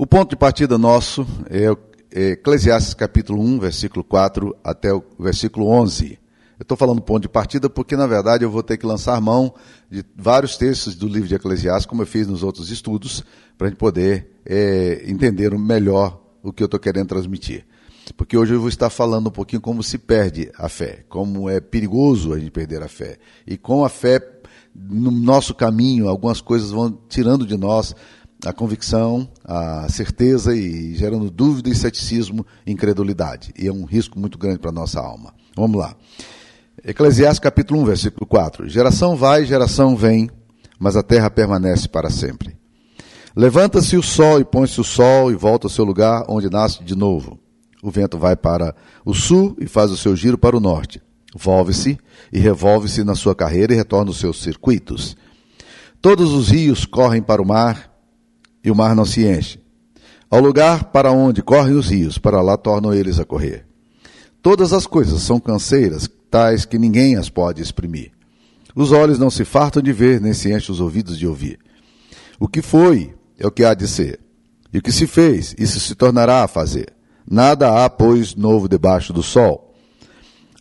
O ponto de partida nosso é Eclesiastes capítulo 1, versículo 4 até o versículo 11. Eu estou falando ponto de partida porque, na verdade, eu vou ter que lançar mão de vários textos do livro de Eclesiastes, como eu fiz nos outros estudos, para a gente poder é, entender melhor o que eu estou querendo transmitir. Porque hoje eu vou estar falando um pouquinho como se perde a fé, como é perigoso a gente perder a fé. E com a fé no nosso caminho, algumas coisas vão tirando de nós a convicção, a certeza e gerando dúvida e ceticismo incredulidade. E é um risco muito grande para a nossa alma. Vamos lá. Eclesiastes capítulo 1, versículo 4. Geração vai, geração vem, mas a terra permanece para sempre. Levanta-se o sol e põe-se o sol e volta ao seu lugar onde nasce de novo. O vento vai para o sul e faz o seu giro para o norte. Volve-se e revolve-se na sua carreira e retorna aos seus circuitos. Todos os rios correm para o mar e o mar não se enche. Ao lugar para onde correm os rios, para lá tornam eles a correr. Todas as coisas são canseiras, tais que ninguém as pode exprimir. Os olhos não se fartam de ver, nem se enchem os ouvidos de ouvir. O que foi é o que há de ser. E o que se fez, isso se tornará a fazer. Nada há, pois, novo debaixo do sol.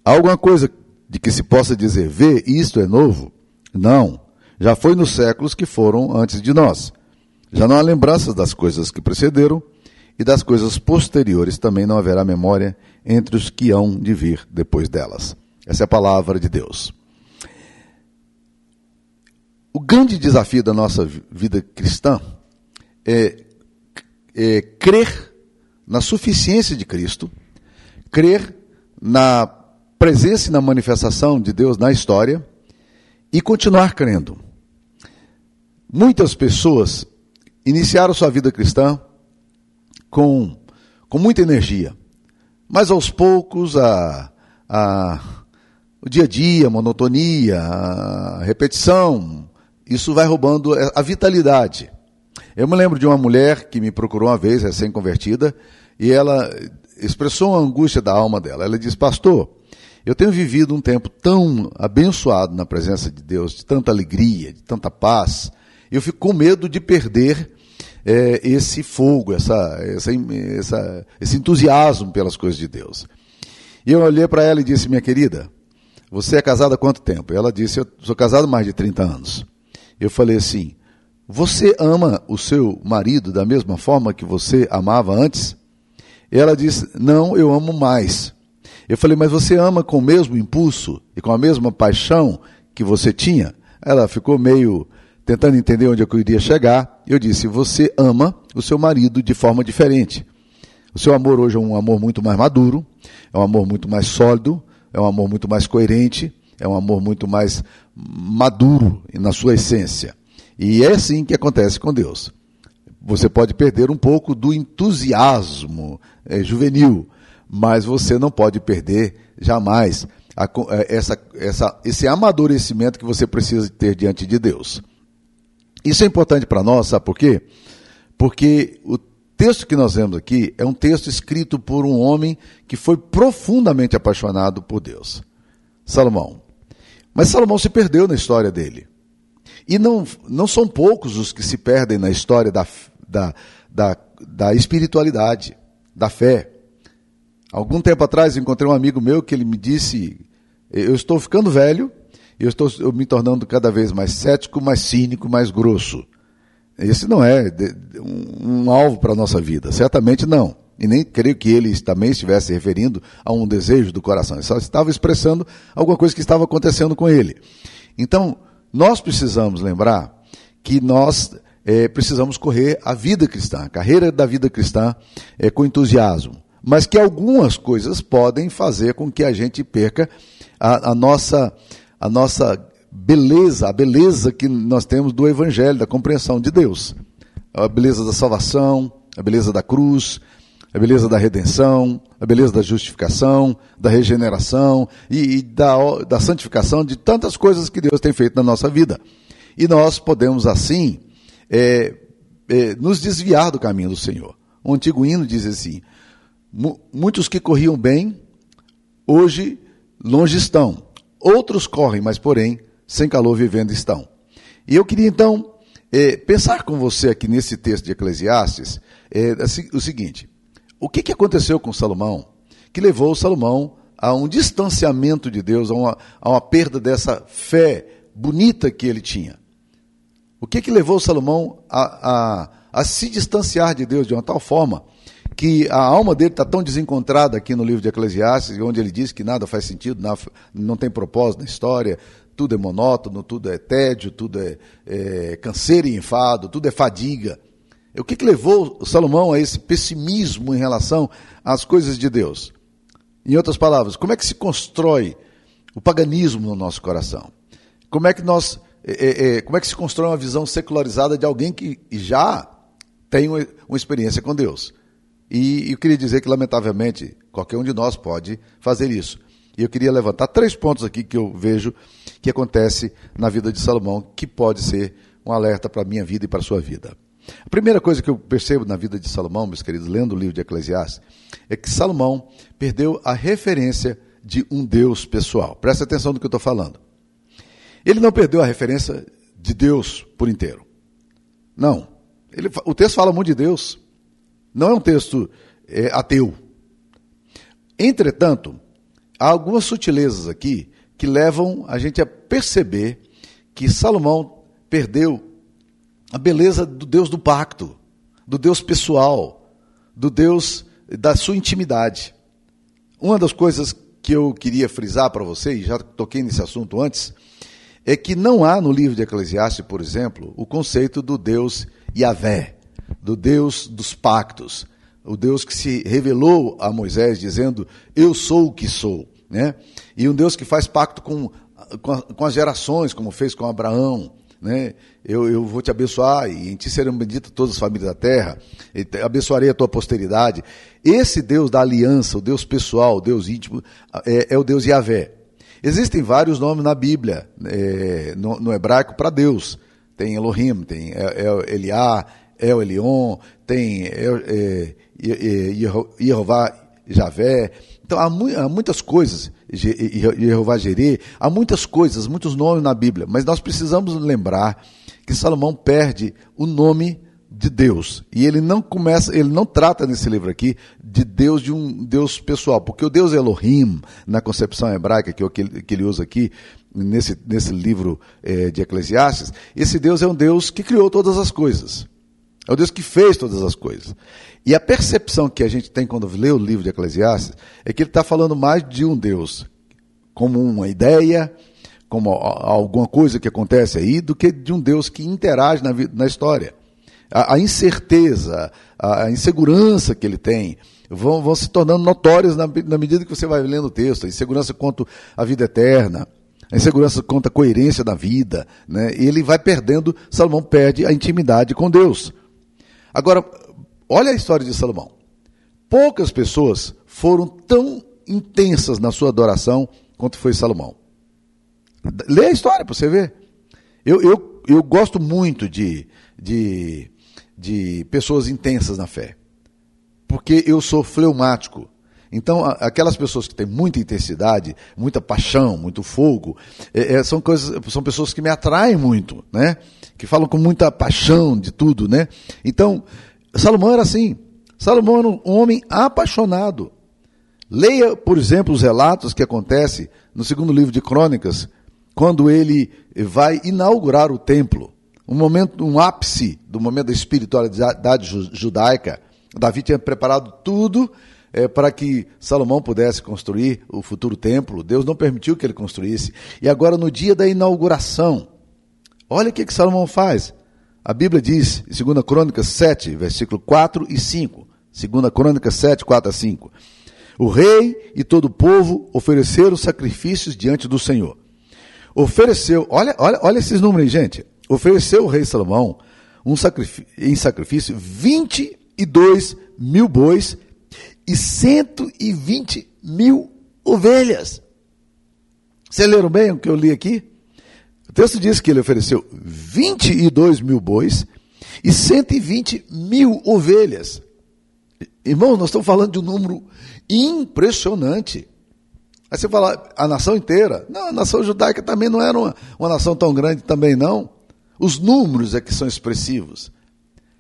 Há alguma coisa de que se possa dizer, vê, isto é novo? Não. Já foi nos séculos que foram antes de nós. Já não há lembranças das coisas que precederam, e das coisas posteriores também não haverá memória entre os que hão de vir depois delas. Essa é a palavra de Deus. O grande desafio da nossa vida cristã é, é crer na suficiência de Cristo, crer na presença e na manifestação de Deus na história e continuar crendo. Muitas pessoas iniciaram sua vida cristã com, com muita energia, mas aos poucos a, a o dia a dia, a monotonia, a repetição, isso vai roubando a vitalidade. Eu me lembro de uma mulher que me procurou uma vez, recém-convertida, e ela expressou a angústia da alma dela. Ela disse: Pastor, eu tenho vivido um tempo tão abençoado na presença de Deus, de tanta alegria, de tanta paz, eu fico com medo de perder é, esse fogo, essa, essa, essa, esse entusiasmo pelas coisas de Deus. E eu olhei para ela e disse: Minha querida, você é casada há quanto tempo? Ela disse: Eu sou casado há mais de 30 anos. Eu falei assim: Você ama o seu marido da mesma forma que você amava antes? Ela disse: Não, eu amo mais. Eu falei: Mas você ama com o mesmo impulso e com a mesma paixão que você tinha? Ela ficou meio tentando entender onde eu iria chegar. Eu disse: Você ama o seu marido de forma diferente. O seu amor hoje é um amor muito mais maduro, é um amor muito mais sólido, é um amor muito mais coerente, é um amor muito mais maduro na sua essência. E é assim que acontece com Deus. Você pode perder um pouco do entusiasmo é, juvenil, mas você não pode perder jamais a, é, essa, essa, esse amadurecimento que você precisa ter diante de Deus. Isso é importante para nós, sabe por quê? Porque o texto que nós vemos aqui é um texto escrito por um homem que foi profundamente apaixonado por Deus. Salomão. Mas Salomão se perdeu na história dele. E não, não são poucos os que se perdem na história da, da, da, da espiritualidade, da fé. Algum tempo atrás encontrei um amigo meu que ele me disse: Eu estou ficando velho, eu estou eu me tornando cada vez mais cético, mais cínico, mais grosso. Esse não é um, um alvo para a nossa vida, certamente não. E nem creio que ele também estivesse referindo a um desejo do coração. Ele só estava expressando alguma coisa que estava acontecendo com ele. Então, nós precisamos lembrar que nós é, precisamos correr a vida cristã, a carreira da vida cristã é, com entusiasmo. Mas que algumas coisas podem fazer com que a gente perca a, a nossa, a nossa beleza, a beleza que nós temos do Evangelho, da compreensão de Deus. A beleza da salvação, a beleza da cruz, a beleza da redenção, a beleza da justificação, da regeneração e, e da, da santificação, de tantas coisas que Deus tem feito na nossa vida. E nós podemos, assim, é, é, nos desviar do caminho do Senhor. O antigo hino diz assim: muitos que corriam bem, hoje longe estão. Outros correm, mas porém sem calor vivendo estão. E eu queria então é, pensar com você aqui nesse texto de Eclesiastes é o seguinte: o que, que aconteceu com Salomão que levou Salomão a um distanciamento de Deus, a uma, a uma perda dessa fé bonita que ele tinha? O que, que levou Salomão a, a, a se distanciar de Deus de uma tal forma que a alma dele está tão desencontrada aqui no livro de Eclesiastes, onde ele diz que nada faz sentido, não tem propósito na história, tudo é monótono, tudo é tédio, tudo é, é canseiro e enfado, tudo é fadiga. O que, que levou Salomão a esse pessimismo em relação às coisas de Deus? Em outras palavras, como é que se constrói o paganismo no nosso coração? Como é que nós, é, é, é como é que se constrói uma visão secularizada de alguém que já tem uma, uma experiência com Deus? E eu queria dizer que, lamentavelmente, qualquer um de nós pode fazer isso. E eu queria levantar três pontos aqui que eu vejo que acontece na vida de Salomão, que pode ser um alerta para a minha vida e para a sua vida. A primeira coisa que eu percebo na vida de Salomão, meus queridos, lendo o livro de Eclesiastes, é que Salomão perdeu a referência de um Deus pessoal. Presta atenção no que eu estou falando. Ele não perdeu a referência de Deus por inteiro. Não. Ele, o texto fala muito de Deus. Não é um texto é, ateu. Entretanto, há algumas sutilezas aqui que levam a gente a perceber que Salomão perdeu a beleza do Deus do pacto, do Deus pessoal, do Deus da sua intimidade. Uma das coisas que eu queria frisar para vocês, já toquei nesse assunto antes, é que não há no livro de Eclesiastes, por exemplo, o conceito do Deus Yahvé, do Deus dos pactos, o Deus que se revelou a Moisés dizendo: Eu sou o que sou. Né? E um Deus que faz pacto com, com, com as gerações, como fez com Abraão. Né? Eu, eu vou te abençoar e em ti serão benditas todas as famílias da terra, abençoarei a tua posteridade. Esse Deus da aliança, o Deus pessoal, o Deus íntimo, é, é o Deus Yahvé. Existem vários nomes na Bíblia, é, no, no, hebraico, para Deus. Tem Elohim, tem Eliá, El Elion, tem é, Jeová Javé. Então há, mu há muitas coisas, Jeová Jerê, há muitas coisas, muitos nomes na Bíblia, mas nós precisamos lembrar que Salomão perde o nome de Deus. E ele não começa, ele não trata nesse livro aqui de Deus de um Deus pessoal, porque o Deus Elohim, na concepção hebraica que, que, que ele usa aqui, nesse, nesse livro é, de Eclesiastes, esse Deus é um Deus que criou todas as coisas. É o Deus que fez todas as coisas. E a percepção que a gente tem quando lê o livro de Eclesiastes é que ele está falando mais de um Deus como uma ideia, como alguma coisa que acontece aí, do que de um Deus que interage na, na história. A, a incerteza, a, a, insegurança que ele tem vão, vão se tornando notórias na, na, medida que você vai lendo o texto. A insegurança quanto à vida eterna, a insegurança quanto à coerência da vida. Né? Ele vai perdendo, Salomão perde a intimidade com Deus. Agora, olha a história de Salomão. Poucas pessoas foram tão intensas na sua adoração quanto foi Salomão. Lê a história para você ver. Eu, eu, eu gosto muito de, de, de pessoas intensas na fé, porque eu sou fleumático. Então, aquelas pessoas que têm muita intensidade, muita paixão, muito fogo, é, é, são, coisas, são pessoas que me atraem muito, né? Que falam com muita paixão de tudo, né? Então, Salomão era assim. Salomão era um homem apaixonado. Leia, por exemplo, os relatos que acontecem no segundo livro de Crônicas, quando ele vai inaugurar o templo. Um momento, um ápice do momento da espiritualidade judaica. Davi tinha preparado tudo é, para que Salomão pudesse construir o futuro templo. Deus não permitiu que ele construísse. E agora, no dia da inauguração, olha o que, que Salomão faz. A Bíblia diz, em 2 Crônicas 7, versículo 4 e 5. 2 Crônicas 7, 4 a 5. O rei e todo o povo ofereceram sacrifícios diante do Senhor. Ofereceu, olha, olha, olha esses números aí, gente. Ofereceu o rei Salomão um sacrifício, em sacrifício 22 mil bois e 120 mil ovelhas. Vocês leram bem o que eu li aqui? O texto diz que ele ofereceu 22 mil bois e 120 mil ovelhas. Irmãos, nós estamos falando de um número impressionante. Aí você fala, a nação inteira? Não, a nação judaica também não era uma, uma nação tão grande também não. Os números é que são expressivos.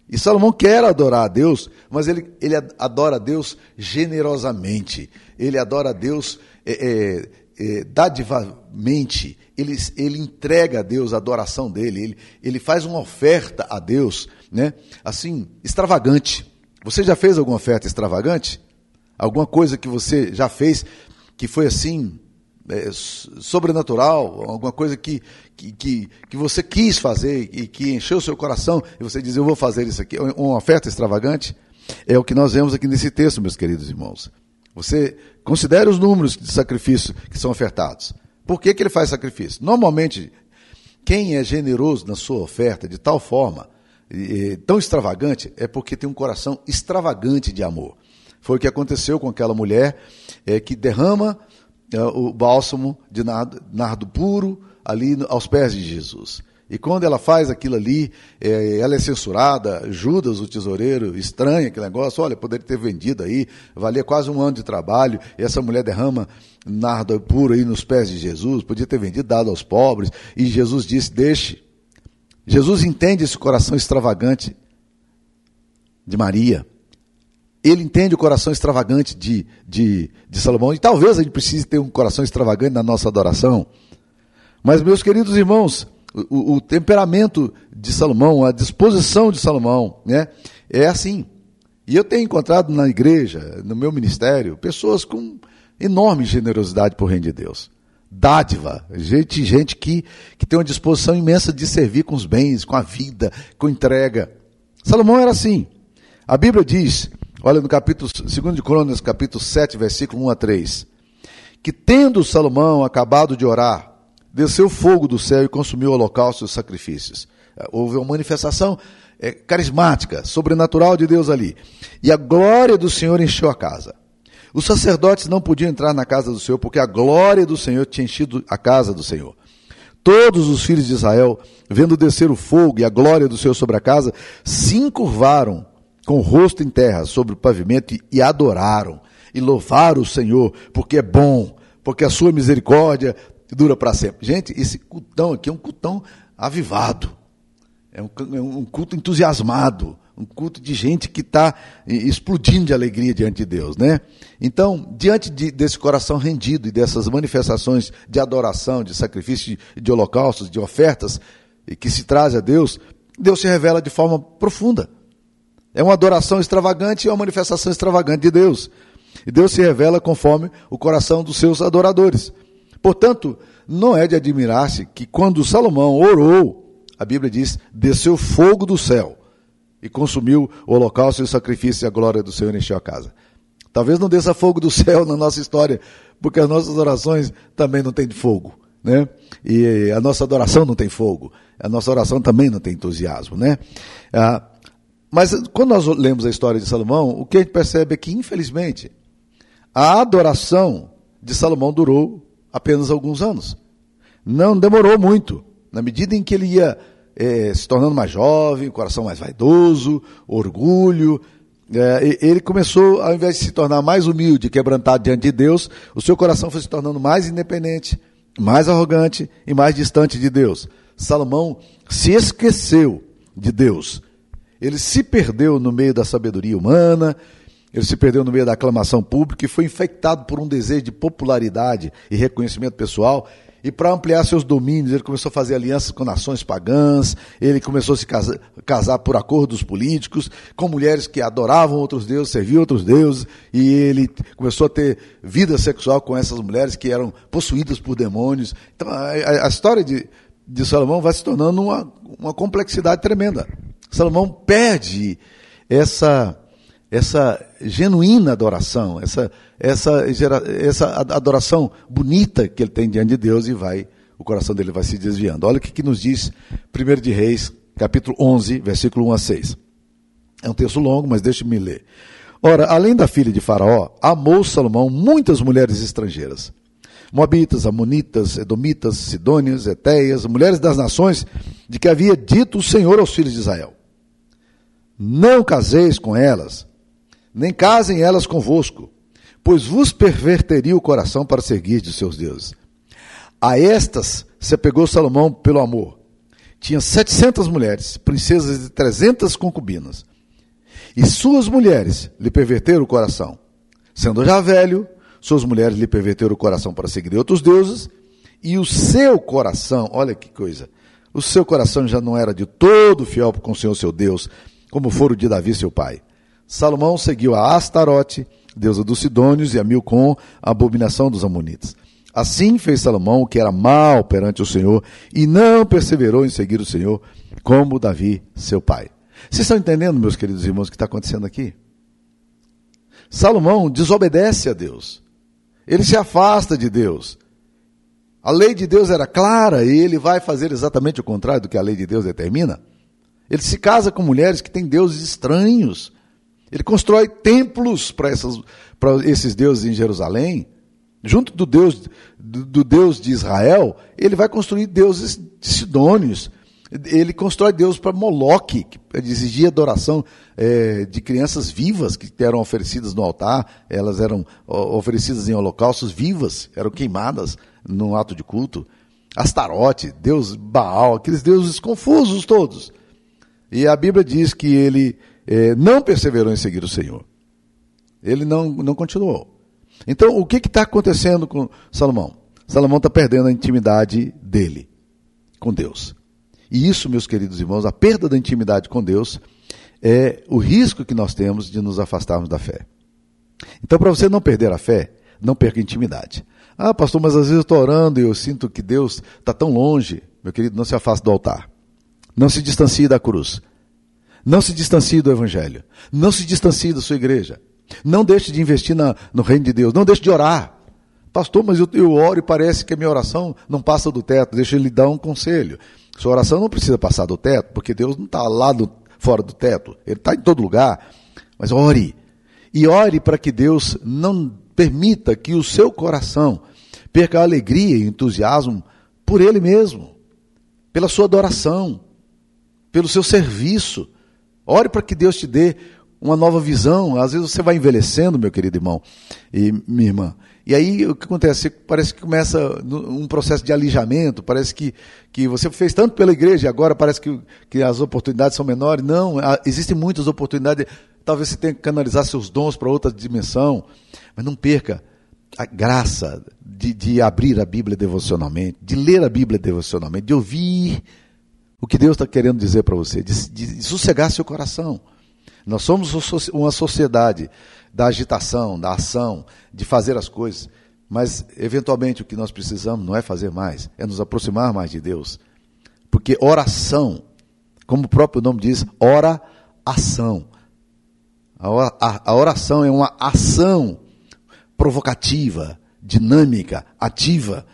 E Salomão quer adorar a Deus, mas ele, ele adora a Deus generosamente. Ele adora a Deus é, é, é, dadivamente. Ele, ele entrega a Deus a adoração dele. Ele, ele faz uma oferta a Deus, né? assim, extravagante. Você já fez alguma oferta extravagante? Alguma coisa que você já fez que foi assim, é, sobrenatural, alguma coisa que, que, que, que, você quis fazer e que encheu seu coração e você diz, eu vou fazer isso aqui, uma oferta extravagante? É o que nós vemos aqui nesse texto, meus queridos irmãos. Você considere os números de sacrifício que são ofertados. Por que, que ele faz sacrifício? Normalmente, quem é generoso na sua oferta de tal forma, tão extravagante, é porque tem um coração extravagante de amor. Foi o que aconteceu com aquela mulher é, que derrama é, o bálsamo de nardo, nardo, puro ali aos pés de Jesus. E quando ela faz aquilo ali, é, ela é censurada, Judas, o tesoureiro, estranha aquele negócio, olha, poderia ter vendido aí, valia quase um ano de trabalho, e essa mulher derrama nardo puro aí nos pés de Jesus, podia ter vendido, dado aos pobres, e Jesus disse, deixe. Jesus entende esse coração extravagante de Maria ele entende o coração extravagante de, de, de Salomão, e talvez a gente precise ter um coração extravagante na nossa adoração. Mas, meus queridos irmãos, o, o temperamento de Salomão, a disposição de Salomão, né, é assim. E eu tenho encontrado na igreja, no meu ministério, pessoas com enorme generosidade por reino de Deus. Dádiva, gente, gente que, que tem uma disposição imensa de servir com os bens, com a vida, com entrega. Salomão era assim. A Bíblia diz Olha no capítulo 2 de Crônicas, capítulo 7, versículo 1 a 3. Que tendo Salomão acabado de orar, desceu fogo do céu e consumiu o holocausto e os sacrifícios. Houve uma manifestação é, carismática, sobrenatural de Deus ali. E a glória do Senhor encheu a casa. Os sacerdotes não podiam entrar na casa do Senhor, porque a glória do Senhor tinha enchido a casa do Senhor. Todos os filhos de Israel, vendo descer o fogo e a glória do Senhor sobre a casa, se encurvaram com o rosto em terra sobre o pavimento e adoraram e louvaram o Senhor, porque é bom, porque a sua misericórdia dura para sempre. Gente, esse cultão aqui é um cultão avivado, é um, é um culto entusiasmado, um culto de gente que está explodindo de alegria diante de Deus, né? Então, diante de, desse coração rendido e dessas manifestações de adoração, de sacrifício, de, de holocaustos, de ofertas que se traz a Deus, Deus se revela de forma profunda. É uma adoração extravagante e uma manifestação extravagante de Deus. E Deus se revela conforme o coração dos seus adoradores. Portanto, não é de admirar-se que quando Salomão orou, a Bíblia diz, desceu fogo do céu e consumiu o holocausto e o sacrifício e a glória do Senhor encheu a casa. Talvez não desça fogo do céu na nossa história, porque as nossas orações também não têm fogo, né? E a nossa adoração não tem fogo, a nossa oração também não tem entusiasmo, né? Ah, mas quando nós lemos a história de Salomão, o que a gente percebe é que, infelizmente, a adoração de Salomão durou apenas alguns anos. Não demorou muito. Na medida em que ele ia é, se tornando mais jovem, coração mais vaidoso, orgulho, é, ele começou, ao invés de se tornar mais humilde, quebrantado diante de Deus, o seu coração foi se tornando mais independente, mais arrogante e mais distante de Deus. Salomão se esqueceu de Deus ele se perdeu no meio da sabedoria humana, ele se perdeu no meio da aclamação pública e foi infectado por um desejo de popularidade e reconhecimento pessoal. E para ampliar seus domínios, ele começou a fazer alianças com nações pagãs, ele começou a se casar, casar por acordos políticos, com mulheres que adoravam outros deuses, serviam outros deuses, e ele começou a ter vida sexual com essas mulheres que eram possuídas por demônios. Então, a, a história de, de Salomão vai se tornando uma, uma complexidade tremenda. Salomão perde essa essa genuína adoração, essa, essa, essa adoração bonita que ele tem diante de Deus e vai, o coração dele vai se desviando. Olha o que, que nos diz 1 de Reis, capítulo 11, versículo 1 a 6. É um texto longo, mas deixe-me ler. Ora, além da filha de Faraó, amou Salomão muitas mulheres estrangeiras. Moabitas, Amonitas, Edomitas, Sidônias, Etéias, mulheres das nações de que havia dito o Senhor aos filhos de Israel. Não caseis com elas, nem casem elas convosco, pois vos perverteria o coração para seguir de seus deuses. A estas se apegou Salomão pelo amor, tinha 700 mulheres, princesas e 300 concubinas. E suas mulheres lhe perverteram o coração. Sendo já velho, suas mulheres lhe perverteram o coração para seguir outros deuses, e o seu coração, olha que coisa, o seu coração já não era de todo fiel com o Senhor seu Deus, como for o de Davi seu pai. Salomão seguiu a Astarote, deusa dos Sidônios, e a Milcom, a abominação dos Amonitas. Assim fez Salomão que era mal perante o Senhor, e não perseverou em seguir o Senhor, como Davi seu pai. Vocês estão entendendo, meus queridos irmãos, o que está acontecendo aqui? Salomão desobedece a Deus. Ele se afasta de Deus. A lei de Deus era clara e ele vai fazer exatamente o contrário do que a lei de Deus determina. Ele se casa com mulheres que têm deuses estranhos. Ele constrói templos para, esses deuses em Jerusalém. Junto do Deus, do, do Deus de Israel, ele vai construir deuses de sidônios. Ele constrói Deus para Moloque, que exigia adoração é, de crianças vivas que eram oferecidas no altar, elas eram oferecidas em holocaustos vivas, eram queimadas no ato de culto. Astarote, Deus Baal, aqueles deuses confusos todos. E a Bíblia diz que ele é, não perseverou em seguir o Senhor. Ele não, não continuou. Então, o que está acontecendo com Salomão? Salomão está perdendo a intimidade dele com Deus. E isso, meus queridos irmãos, a perda da intimidade com Deus é o risco que nós temos de nos afastarmos da fé. Então, para você não perder a fé, não perca intimidade. Ah, pastor, mas às vezes eu estou orando e eu sinto que Deus está tão longe. Meu querido, não se afaste do altar. Não se distancie da cruz. Não se distancie do Evangelho. Não se distancie da sua igreja. Não deixe de investir na, no reino de Deus. Não deixe de orar. Pastor, mas eu, eu oro e parece que a minha oração não passa do teto. Deixa eu lhe dar um conselho. Sua oração não precisa passar do teto, porque Deus não está lá do, fora do teto. Ele está em todo lugar. Mas ore. E ore para que Deus não permita que o seu coração perca a alegria e entusiasmo por Ele mesmo, pela sua adoração, pelo seu serviço. Ore para que Deus te dê uma nova visão. Às vezes você vai envelhecendo, meu querido irmão e minha irmã. E aí o que acontece? Parece que começa um processo de alijamento, parece que, que você fez tanto pela igreja e agora parece que, que as oportunidades são menores. Não, existem muitas oportunidades. Talvez você tenha que canalizar seus dons para outra dimensão. Mas não perca a graça de, de abrir a Bíblia devocionalmente, de ler a Bíblia devocionalmente, de ouvir o que Deus está querendo dizer para você, de, de sossegar seu coração. Nós somos uma sociedade da agitação, da ação, de fazer as coisas. Mas, eventualmente, o que nós precisamos não é fazer mais, é nos aproximar mais de Deus. Porque oração, como o próprio nome diz, ora ação. A oração é uma ação provocativa, dinâmica, ativa.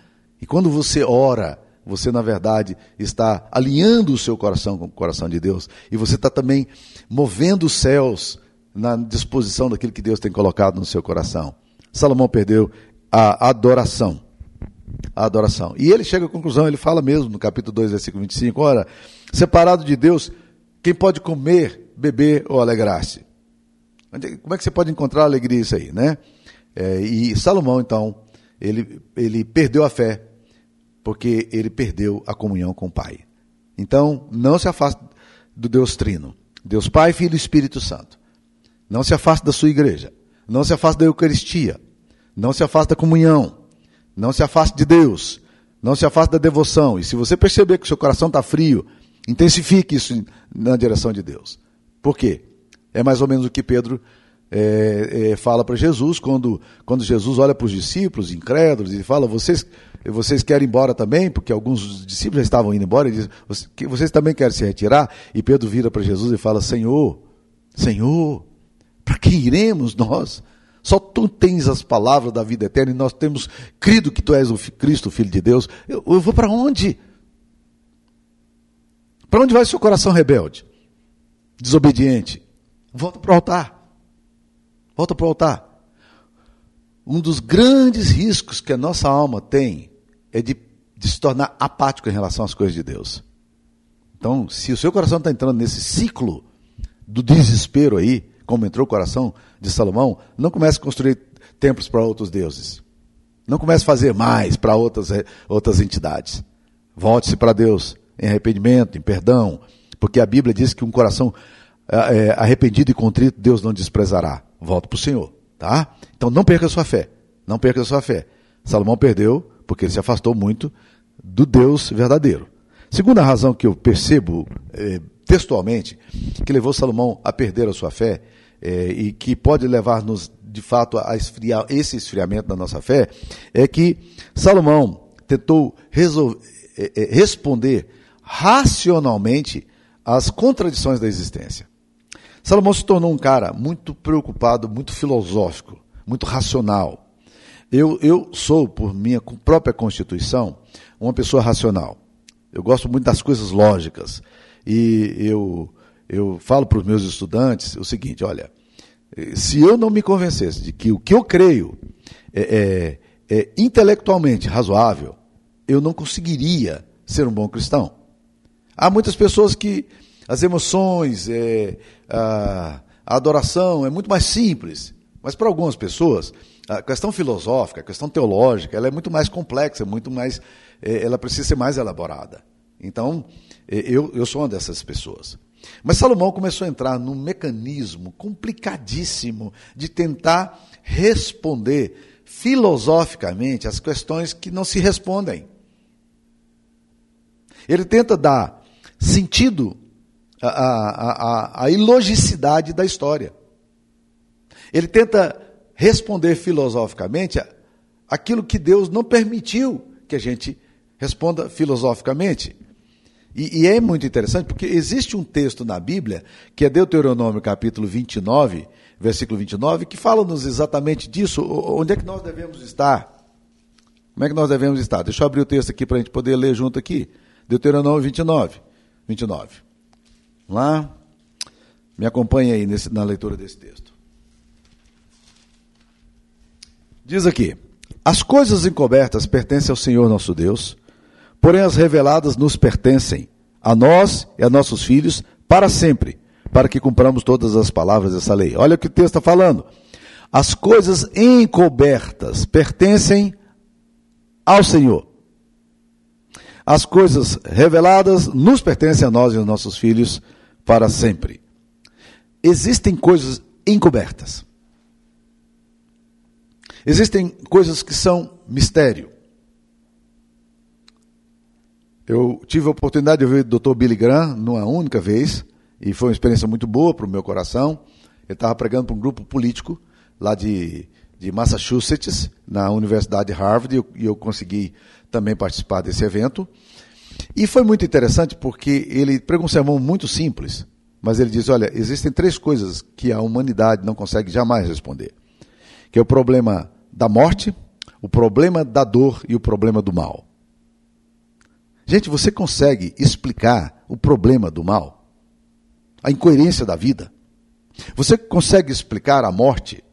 E quando você ora, você, na verdade, está alinhando o seu coração com o coração de Deus. E você está também movendo os céus na disposição daquilo que Deus tem colocado no seu coração. Salomão perdeu a adoração. A adoração. E ele chega à conclusão, ele fala mesmo no capítulo 2, versículo 25: Ora, separado de Deus, quem pode comer, beber ou alegrar-se? Como é que você pode encontrar alegria isso aí, né? É, e Salomão, então, ele, ele perdeu a fé porque ele perdeu a comunhão com o Pai. Então, não se afaste do Deus Trino. Deus Pai, Filho e Espírito Santo. Não se afaste da sua igreja. Não se afaste da Eucaristia. Não se afaste da comunhão. Não se afaste de Deus. Não se afaste da devoção. E se você perceber que o seu coração está frio, intensifique isso na direção de Deus. Por quê? É mais ou menos o que Pedro é, é, fala para Jesus, quando, quando Jesus olha para os discípulos incrédulos e fala: vocês, vocês querem ir embora também? Porque alguns discípulos já estavam indo embora, e diz: vocês também querem se retirar? E Pedro vira para Jesus e fala: Senhor, Senhor, para que iremos nós? Só tu tens as palavras da vida eterna e nós temos crido que tu és o Cristo, o Filho de Deus. Eu, eu vou para onde? Para onde vai seu coração rebelde? Desobediente? Volta para o altar. Volta para o altar. Um dos grandes riscos que a nossa alma tem é de, de se tornar apático em relação às coisas de Deus. Então, se o seu coração está entrando nesse ciclo do desespero aí, como entrou o coração de Salomão, não comece a construir templos para outros deuses. Não comece a fazer mais para outras, outras entidades. Volte-se para Deus. em arrependimento, em perdão, porque a Bíblia diz que um coração é, arrependido e contrito Deus não desprezará. Volta para o Senhor, tá? Então não perca a sua fé, não perca a sua fé. Salomão perdeu porque ele se afastou muito do Deus verdadeiro. Segunda razão que eu percebo é, textualmente que levou Salomão a perder a sua fé é, e que pode levar-nos de fato a esfriar esse esfriamento da nossa fé é que Salomão tentou resolver, é, responder racionalmente às contradições da existência. Salomão se tornou um cara muito preocupado, muito filosófico, muito racional. Eu, eu sou, por minha própria constituição, uma pessoa racional. Eu gosto muito das coisas lógicas. E eu, eu falo para os meus estudantes o seguinte: olha, se eu não me convencesse de que o que eu creio é, é, é intelectualmente razoável, eu não conseguiria ser um bom cristão. Há muitas pessoas que as emoções, é, a, a adoração é muito mais simples, mas para algumas pessoas a questão filosófica, a questão teológica, ela é muito mais complexa, muito mais, é, ela precisa ser mais elaborada. Então, é, eu, eu sou uma dessas pessoas. Mas Salomão começou a entrar num mecanismo complicadíssimo de tentar responder filosoficamente as questões que não se respondem. Ele tenta dar sentido à, à, à, à ilogicidade da história. Ele tenta responder filosoficamente aquilo que Deus não permitiu que a gente responda filosoficamente. E, e, é muito interessante porque existe um texto na Bíblia, que é Deuteronômio capítulo 29, versículo 29, que fala-nos exatamente disso, onde é que nós devemos estar. Como é que nós devemos estar? Deixa eu abrir o texto aqui para a gente poder ler junto aqui. Deuteronômio 29, 29. Lá? Me acompanhe aí nesse, na leitura desse texto. Diz aqui: As coisas encobertas pertencem ao Senhor nosso Deus, porém as reveladas nos pertencem, a nós e a nossos filhos, para sempre, para que cumpramos todas as palavras dessa lei. Olha o que o texto está falando. As coisas encobertas pertencem ao Senhor. As coisas reveladas nos pertencem a nós e aos nossos filhos para sempre. Existem coisas encobertas. Existem coisas que são mistério. Eu tive a oportunidade de ouvir o Dr. Billy Graham numa única vez, e foi uma experiência muito boa para o meu coração. Ele estava pregando para um grupo político lá de, de Massachusetts, na Universidade de Harvard, e eu, e eu consegui também participar desse evento. E foi muito interessante porque ele pregou um sermão muito simples, mas ele diz: olha, existem três coisas que a humanidade não consegue jamais responder: que é o problema da morte, o problema da dor e o problema do mal. Gente, você consegue explicar o problema do mal? A incoerência da vida? Você consegue explicar a morte?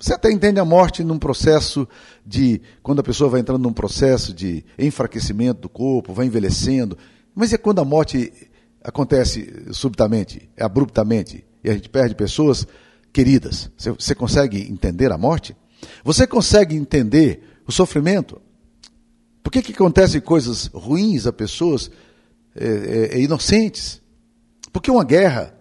Você até entende a morte num processo de. Quando a pessoa vai entrando num processo de enfraquecimento do corpo, vai envelhecendo. Mas é quando a morte acontece subitamente, abruptamente, e a gente perde pessoas queridas. Você, você consegue entender a morte? Você consegue entender o sofrimento? Por que, que acontecem coisas ruins a pessoas é, é, é inocentes? Por que uma guerra?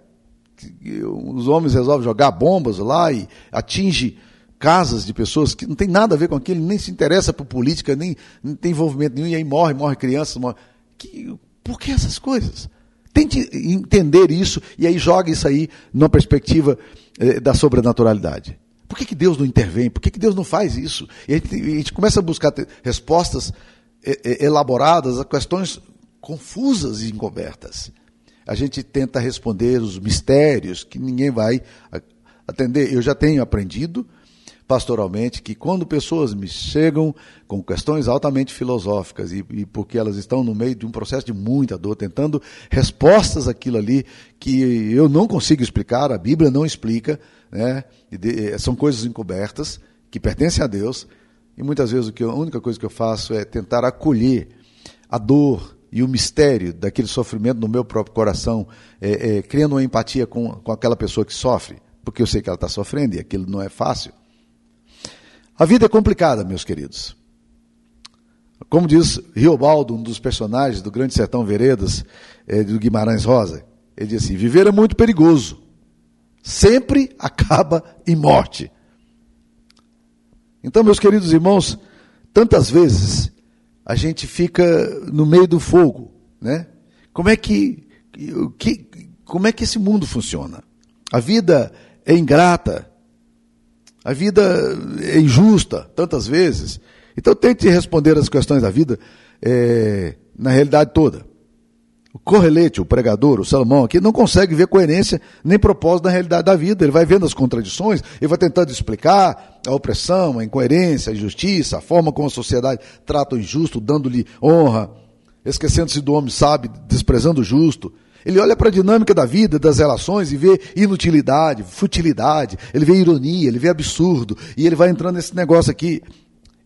Os homens resolvem jogar bombas lá e atinge casas de pessoas que não tem nada a ver com aquilo, nem se interessa por política, nem tem envolvimento nenhum, e aí morre, morre crianças, morre. Que, por que essas coisas? Tente entender isso e aí joga isso aí numa perspectiva eh, da sobrenaturalidade. Por que, que Deus não intervém? Por que, que Deus não faz isso? E a gente, a gente começa a buscar respostas elaboradas a questões confusas e encobertas. A gente tenta responder os mistérios que ninguém vai atender. Eu já tenho aprendido pastoralmente que quando pessoas me chegam com questões altamente filosóficas e, e, porque elas estão no meio de um processo de muita dor, tentando respostas àquilo ali que eu não consigo explicar, a Bíblia não explica, né? De, são coisas encobertas que pertencem a Deus e muitas vezes a única coisa que eu faço é tentar acolher a dor e o mistério daquele sofrimento no meu próprio coração, é, é, criando uma empatia com, com aquela pessoa que sofre, porque eu sei que ela está sofrendo e aquilo não é fácil. A vida é complicada, meus queridos. Como diz Riobaldo, um dos personagens do Grande Sertão Veredas, é, do Guimarães Rosa, ele diz assim: viver é muito perigoso, sempre acaba em morte. Então, meus queridos irmãos, tantas vezes a gente fica no meio do fogo, né? Como é que, que como é que esse mundo funciona? A vida é ingrata, a vida é injusta, tantas vezes. Então tente responder as questões da vida é, na realidade toda. O Correlete, o pregador, o Salomão aqui, não consegue ver coerência nem propósito na realidade da vida. Ele vai vendo as contradições, ele vai tentando explicar a opressão, a incoerência, a injustiça, a forma como a sociedade trata o injusto, dando-lhe honra, esquecendo-se do homem sábio, desprezando o justo. Ele olha para a dinâmica da vida, das relações e vê inutilidade, futilidade, ele vê ironia, ele vê absurdo, e ele vai entrando nesse negócio aqui.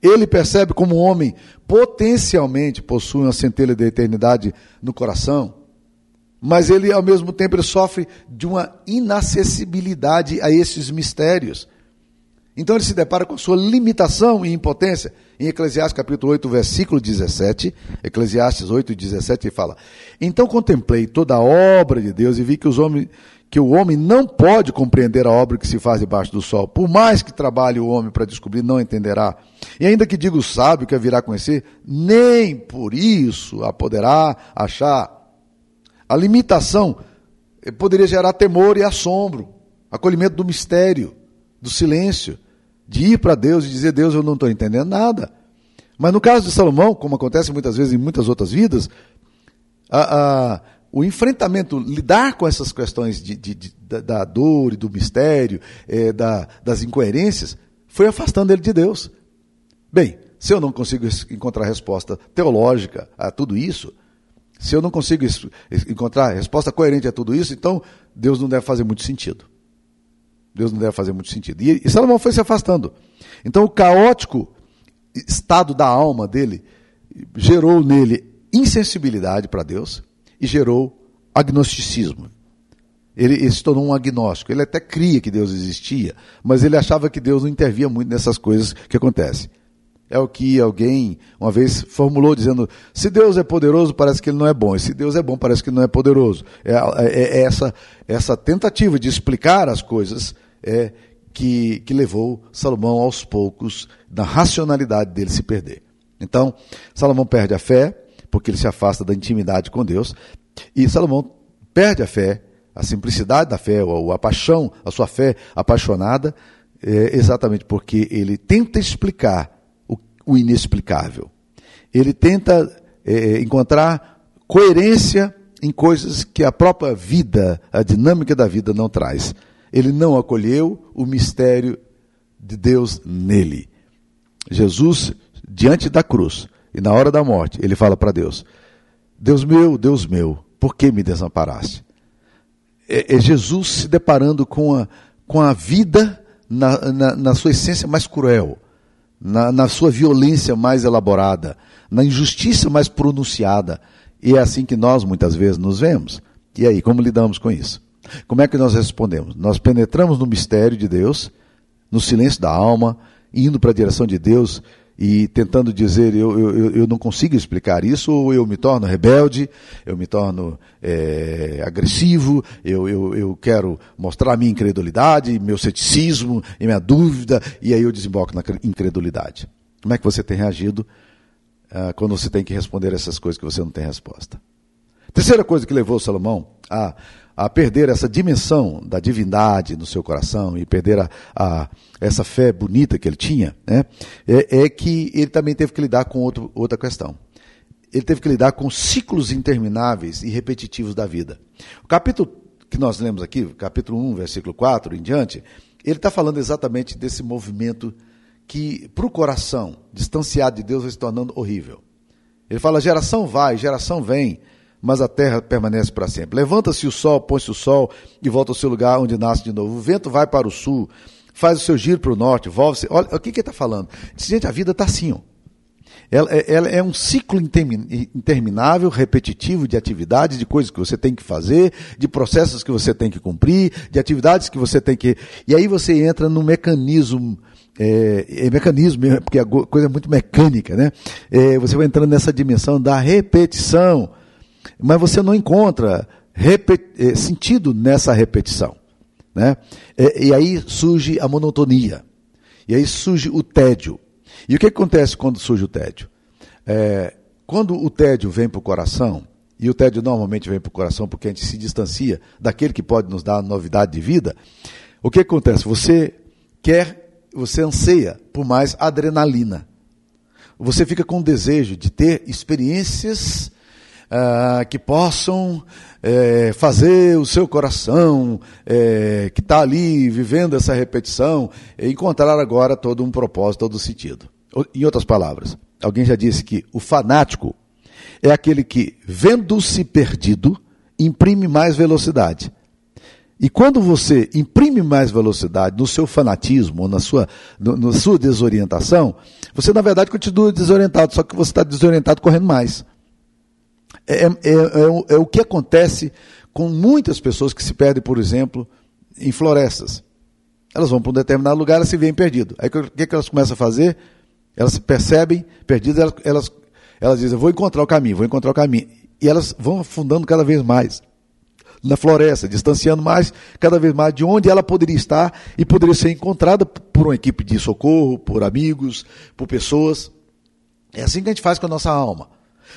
Ele percebe como o homem potencialmente possui uma centelha da eternidade no coração, mas ele ao mesmo tempo ele sofre de uma inacessibilidade a esses mistérios. Então ele se depara com a sua limitação e impotência. Em Eclesiastes capítulo 8, versículo 17, Eclesiastes 8, 17, ele fala: Então contemplei toda a obra de Deus e vi que os homens que o homem não pode compreender a obra que se faz debaixo do sol. Por mais que trabalhe o homem para descobrir, não entenderá. E ainda que diga o sábio que a virá conhecer, nem por isso a poderá achar. A limitação poderia gerar temor e assombro, acolhimento do mistério, do silêncio, de ir para Deus e dizer: Deus, eu não estou entendendo nada. Mas no caso de Salomão, como acontece muitas vezes em muitas outras vidas, a, a o enfrentamento, lidar com essas questões de, de, de, da, dor e do mistério, é, da, das incoerências, foi afastando ele de Deus. Bem, se eu não consigo encontrar resposta teológica a tudo isso, se eu não consigo encontrar resposta coerente a tudo isso, então Deus não deve fazer muito sentido. Deus não deve fazer muito sentido. E, e Salomão foi se afastando. Então o caótico estado da alma dele gerou nele insensibilidade para Deus, e gerou agnosticismo. Ele, ele, se tornou um agnóstico. Ele até cria que Deus existia, mas ele achava que Deus não intervia muito nessas coisas que acontecem. É o que alguém uma vez formulou dizendo: se Deus é poderoso, parece que ele não é bom, e se Deus é bom, parece que ele não é poderoso. É, é, é essa, essa tentativa de explicar as coisas é, que, que levou Salomão aos poucos, na racionalidade dele se perder. Então, Salomão perde a fé, porque ele se afasta da intimidade com Deus. E Salomão perde a fé, a simplicidade da fé, ou a paixão, a sua fé apaixonada, é exatamente porque ele tenta explicar o, o inexplicável. Ele tenta é, encontrar coerência em coisas que a própria vida, a dinâmica da vida não traz. Ele não acolheu o mistério de Deus nele. Jesus, diante da cruz, e na hora da morte, ele fala para Deus: Deus meu, Deus meu, por que me desamparaste? É, é Jesus se deparando com a, com a vida na, na, na sua essência mais cruel, na, na sua violência mais elaborada, na injustiça mais pronunciada. E é assim que nós muitas vezes nos vemos. E aí, como lidamos com isso? Como é que nós respondemos? Nós penetramos no mistério de Deus, no silêncio da alma, indo para a direção de Deus, e tentando dizer eu, eu, eu não consigo explicar isso, ou eu me torno rebelde, eu me torno é, agressivo, eu, eu, eu quero mostrar a minha incredulidade, meu ceticismo e minha dúvida, e aí eu desemboco na incredulidade. Como é que você tem reagido ah, quando você tem que responder essas coisas que você não tem resposta? Terceira coisa que levou Salomão a a perder essa dimensão da divindade no seu coração e perder a, a essa fé bonita que ele tinha, né, é, é, que ele também teve que lidar com outro, outra questão. Ele teve que lidar com ciclos intermináveis e repetitivos da vida. O capítulo que nós lemos aqui, capítulo 1, versículo 4 em diante, ele está falando exatamente desse movimento que, para o coração, distanciado de Deus, vai se tornando horrível. Ele fala: geração vai, geração vem, mas a terra permanece para sempre. Levanta-se o sol, põe-se o sol e volta ao seu lugar onde nasce de novo. O vento vai para o sul, faz o seu giro para o norte, volta-se. Olha, o que, que ele está falando? Diz, gente, a vida está assim, ó. Ela, é, ela, é um ciclo interminável, repetitivo de atividades, de coisas que você tem que fazer, de processos que você tem que cumprir, de atividades que você tem que. E aí você entra num mecanismo é, é, mecanismo, porque a coisa é muito mecânica, né? É, você vai entrando nessa dimensão da repetição, mas você não encontra é, sentido nessa repetição, né? É, e aí surge a monotonia, e aí surge o tédio. E o que acontece quando surge o tédio? É, quando o tédio vem para o coração, e o tédio normalmente vem para o coração porque a gente se distancia daquele que pode nos dar novidade de vida, o que acontece? Você quer você anseia por mais adrenalina. Você fica com o desejo de ter experiências ah, que possam é, fazer o seu coração, é, que está ali vivendo essa repetição, encontrar agora todo um propósito, todo um sentido. Em outras palavras, alguém já disse que o fanático é aquele que, vendo-se perdido, imprime mais velocidade. E quando você imprime mais velocidade no seu fanatismo, na sua, no, na sua desorientação, você na verdade continua desorientado, só que você está desorientado correndo mais. É, é, é, é, o que acontece com muitas pessoas que se perdem, por exemplo, em florestas. Elas vão para um determinado lugar, elas se veem perdidas. Aí o que, que elas começam a fazer? Elas se percebem perdidas, elas, elas, elas dizem, vou encontrar o caminho, vou encontrar o caminho. E elas vão afundando cada vez mais na floresta, distanciando mais, cada vez mais de onde ela poderia estar e poderia ser encontrada por uma equipe de socorro, por amigos, por pessoas. É assim que a gente faz com a nossa alma.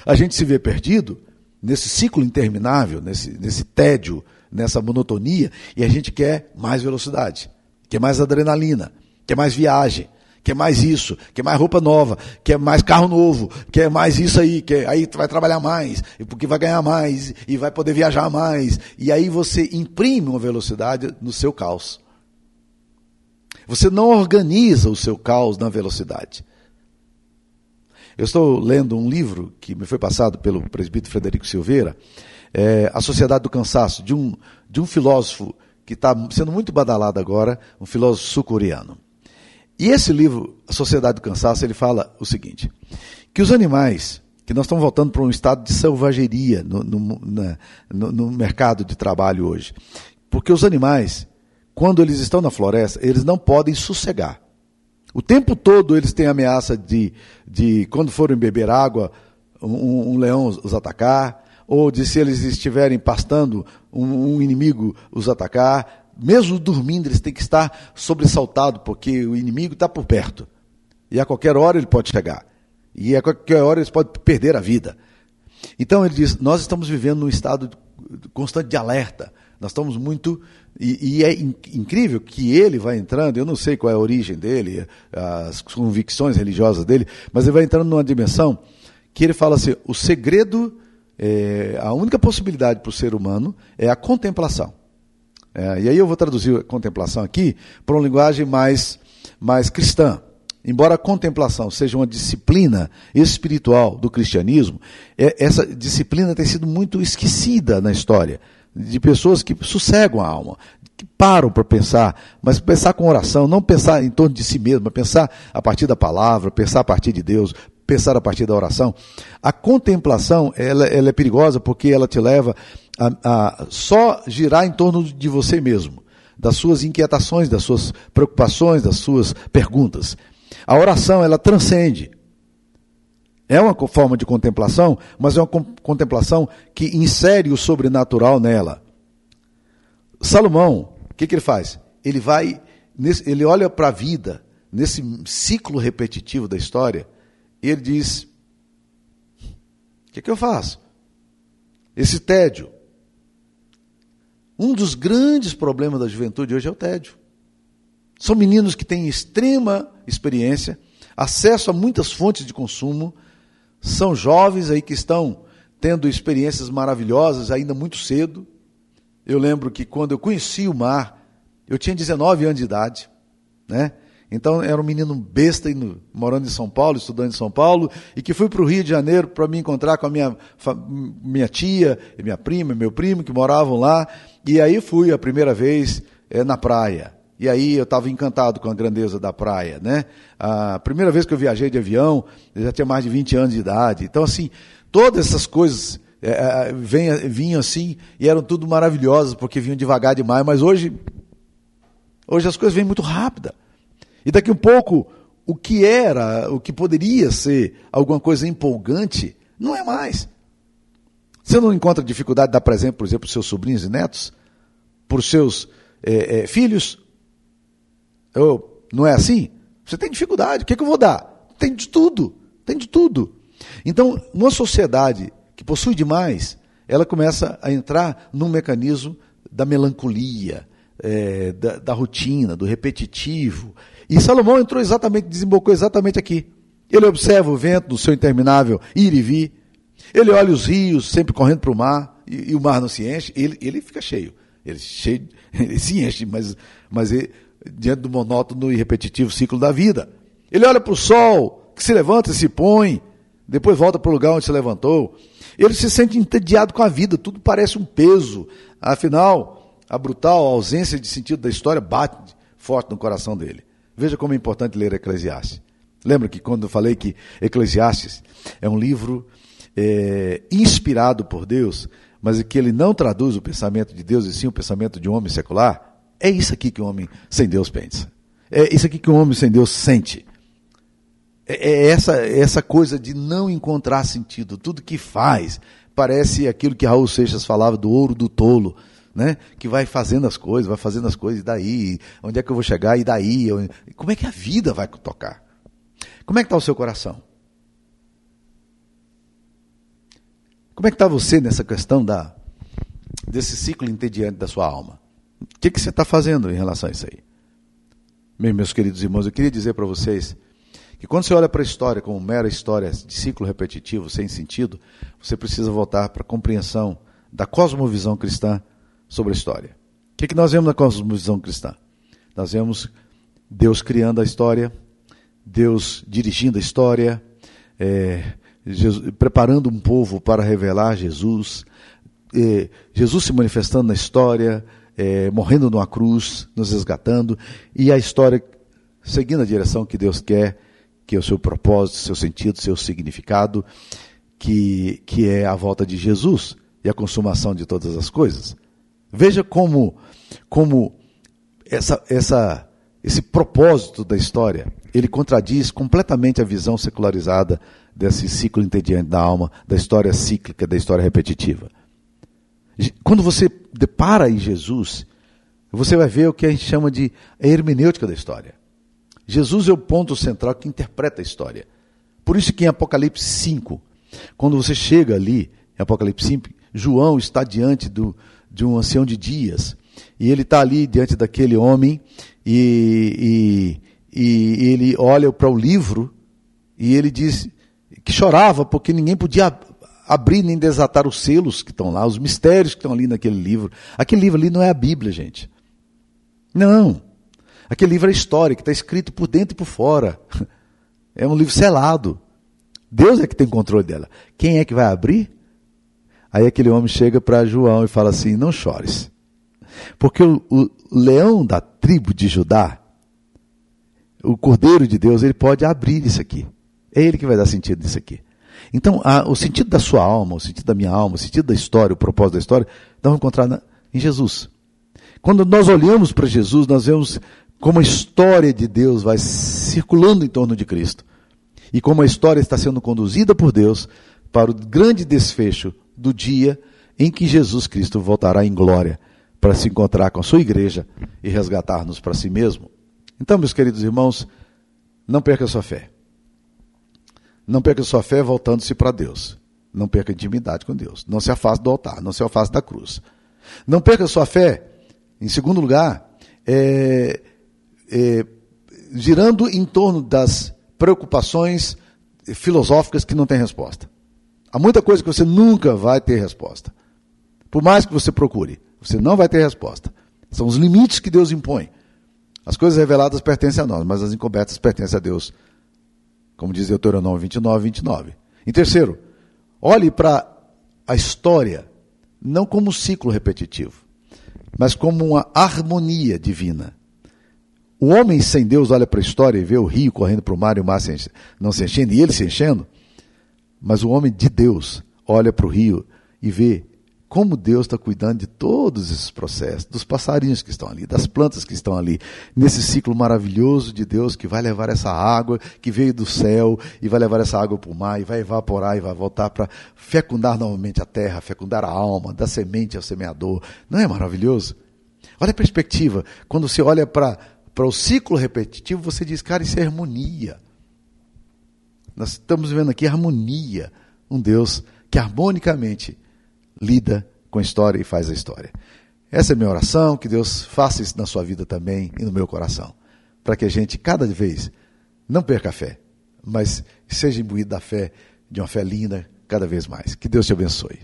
A gente se vê perdido nesse ciclo interminável, nesse, nesse tédio, nessa monotonia, e a gente quer mais velocidade, quer mais adrenalina, quer mais viagem, quer mais isso, quer mais roupa nova, quer mais carro novo, quer mais isso aí, quer, aí vai trabalhar mais, porque vai ganhar mais, e vai poder viajar mais. E aí você imprime uma velocidade no seu caos. Você não organiza o seu caos na velocidade. Eu estou lendo um livro que me foi passado pelo presbítero Frederico Silveira, é, A Sociedade do Cansaço, de um, de um filósofo que está sendo muito badalado agora, um filósofo sul-coreano. E esse livro, A Sociedade do Cansaço, ele fala o seguinte: que os animais, que nós estamos voltando para um estado de selvageria no, no, na, no, no mercado de trabalho hoje. Porque os animais, quando eles estão na floresta, eles não podem sossegar. O tempo todo eles têm ameaça de, de quando forem beber água, um, um leão os atacar, ou de se eles estiverem pastando, um, um inimigo os atacar, mesmo dormindo, eles têm que estar sobressaltados, porque o inimigo está por perto. E a qualquer hora ele pode chegar. E a qualquer hora eles podem perder a vida. Então ele diz: nós estamos vivendo num estado constante de alerta. Nós estamos muito. E, e é in, incrível que ele vai entrando, eu não sei qual é a origem dele, as convicções religiosas dele, mas ele vai entrando numa dimensão que ele fala assim: o segredo, é, a única possibilidade para o ser humano é a contemplação. É, e aí eu vou traduzir contemplação aqui para uma linguagem mais, mais cristã. Embora a contemplação seja uma disciplina espiritual do cristianismo, é, essa disciplina tem sido muito esquecida na história de pessoas que sossegam a alma, que param para pensar, mas pensar com oração, não pensar em torno de si mesmo, mas pensar a partir da palavra, pensar a partir de Deus, pensar a partir da oração. A contemplação ela, ela é perigosa porque ela te leva a, a só girar em torno de você mesmo, das suas inquietações, das suas preocupações, das suas perguntas. A oração, ela transcende. É uma forma de contemplação, mas é uma contemplação que insere o sobrenatural nela. Salomão, o que, que ele faz? Ele vai, ele olha para a vida, nesse ciclo repetitivo da história, e ele diz: O que, que eu faço? Esse tédio, um dos grandes problemas da juventude hoje é o tédio. São meninos que têm extrema experiência, acesso a muitas fontes de consumo, são jovens aí que estão tendo experiências maravilhosas ainda muito cedo. Eu lembro que quando eu conheci o mar, eu tinha 19 anos de idade, né? Então era um menino besta morando em São Paulo, estudando em São Paulo, e que fui para o Rio de Janeiro para me encontrar com a minha, minha tia, minha prima, meu primo, que moravam lá. E aí fui a primeira vez é, na praia. E aí eu estava encantado com a grandeza da praia, né? A primeira vez que eu viajei de avião, eu já tinha mais de 20 anos de idade. Então, assim, todas essas coisas é, vinham assim e eram tudo maravilhosas, porque vinham devagar demais, mas hoje, hoje as coisas vêm muito rápidas. E daqui um pouco, o que era, o que poderia ser alguma coisa empolgante, não é mais. Você não encontra dificuldade de dar presente, por exemplo, para seus sobrinhos e netos? Para os seus é, é, filhos? Eu, não é assim? Você tem dificuldade. O que, é que eu vou dar? Tem de tudo. Tem de tudo. Então, uma sociedade que possui demais, ela começa a entrar num mecanismo da melancolia, é, da, da, rotina, do repetitivo. E Salomão entrou exatamente, desembocou exatamente aqui. Ele observa o vento do seu interminável ir e vir. Ele olha os rios sempre correndo para o mar e, e, o mar não se enche. Ele, ele fica cheio. Ele, cheio, ele se enche, mas, mas ele, diante do monótono e repetitivo ciclo da vida. Ele olha para o sol, que se levanta e se põe, depois volta para o lugar onde se levantou. Ele se sente entediado com a vida, tudo parece um peso. Afinal, a brutal ausência de sentido da história bate forte no coração dele. Veja como é importante ler Eclesiastes. Lembra que quando eu falei que Eclesiastes é um livro é, inspirado por Deus, mas que ele não traduz o pensamento de Deus e sim o pensamento de um homem secular? É isso aqui que um homem sem Deus pensa. É isso aqui que um homem sem Deus sente. É, é essa, essa coisa de não encontrar sentido. Tudo que faz parece aquilo que Raul Seixas falava do ouro do tolo. Né? Que vai fazendo as coisas, vai fazendo as coisas, e daí? Onde é que eu vou chegar? E daí? Como é que a vida vai tocar? Como é que está o seu coração? Como é que está você nessa questão da, desse ciclo entediante da sua alma? O que, que você está fazendo em relação a isso aí? Meus queridos irmãos, eu queria dizer para vocês que quando você olha para a história como mera história de ciclo repetitivo, sem sentido, você precisa voltar para a compreensão da cosmovisão cristã sobre a história. O que, que nós vemos na cosmovisão cristã? Nós vemos Deus criando a história, Deus dirigindo a história, é, Jesus, preparando um povo para revelar Jesus, é, Jesus se manifestando na história, é, morrendo numa cruz, nos resgatando, e a história seguindo a direção que Deus quer, que é o seu propósito, seu sentido, seu significado, que, que é a volta de Jesus e a consumação de todas as coisas. Veja como, como essa, essa, esse propósito da história, ele contradiz completamente a visão secularizada desse ciclo entediante da alma, da história cíclica, da história repetitiva. Quando você depara em Jesus, você vai ver o que a gente chama de hermenêutica da história. Jesus é o ponto central que interpreta a história. Por isso que em Apocalipse 5, quando você chega ali, em Apocalipse 5, João está diante do, de um ancião de dias, e ele está ali diante daquele homem, e, e, e ele olha para o livro, e ele diz que chorava porque ninguém podia abrir nem desatar os selos que estão lá, os mistérios que estão ali naquele livro. Aquele livro ali não é a Bíblia, gente. Não. Aquele livro é história, que está escrito por dentro e por fora. É um livro selado. Deus é que tem controle dela. Quem é que vai abrir? Aí aquele homem chega para João e fala assim: Não chores. Porque o, o leão da tribo de Judá, o cordeiro de Deus, ele pode abrir isso aqui. É ele que vai dar sentido nisso aqui. Então, a, o sentido da sua alma, o sentido da minha alma, o sentido da história, o propósito da história, nós vamos encontrar na, em Jesus. Quando nós olhamos para Jesus, nós vemos como a história de Deus vai circulando em torno de Cristo. E como a história está sendo conduzida por Deus para o grande desfecho do dia em que Jesus Cristo voltará em glória para se encontrar com a sua igreja e resgatar-nos para si mesmo. Então, meus queridos irmãos, não perca a sua fé. Não perca sua fé voltando-se para Deus. Não perca intimidade com Deus. Não se afaste do altar, não se afaste da cruz. Não perca sua fé, em segundo lugar, é, é, girando em torno das preocupações filosóficas que não têm resposta. Há muita coisa que você nunca vai ter resposta. Por mais que você procure, você não vai ter resposta. São os limites que Deus impõe. As coisas reveladas pertencem a nós, mas as encobertas pertencem a Deus como diz Deuteronômio 29, 29. Em terceiro, olhe para a história não como um ciclo repetitivo, mas como uma harmonia divina. O homem sem Deus olha para a história e vê o rio correndo para o mar e o mar não se enchendo e ele se enchendo, mas o homem de Deus olha para o rio e vê como Deus está cuidando de todos esses processos, dos passarinhos que estão ali, das plantas que estão ali, nesse ciclo maravilhoso de Deus que vai levar essa água que veio do céu e vai levar essa água para o mar e vai evaporar e vai voltar para fecundar novamente a terra, fecundar a alma, dar semente ao semeador. Não é maravilhoso? Olha a perspectiva. Quando você olha para, o ciclo repetitivo, você diz, cara, isso é harmonia. Nós estamos vendo aqui harmonia. Um Deus que harmonicamente lida com a história e faz a história. Essa é a minha oração, que Deus faça isso na sua vida também e no meu coração, para que a gente cada vez não perca a fé, mas seja imbuído da fé, de uma fé linda cada vez mais. Que Deus te abençoe.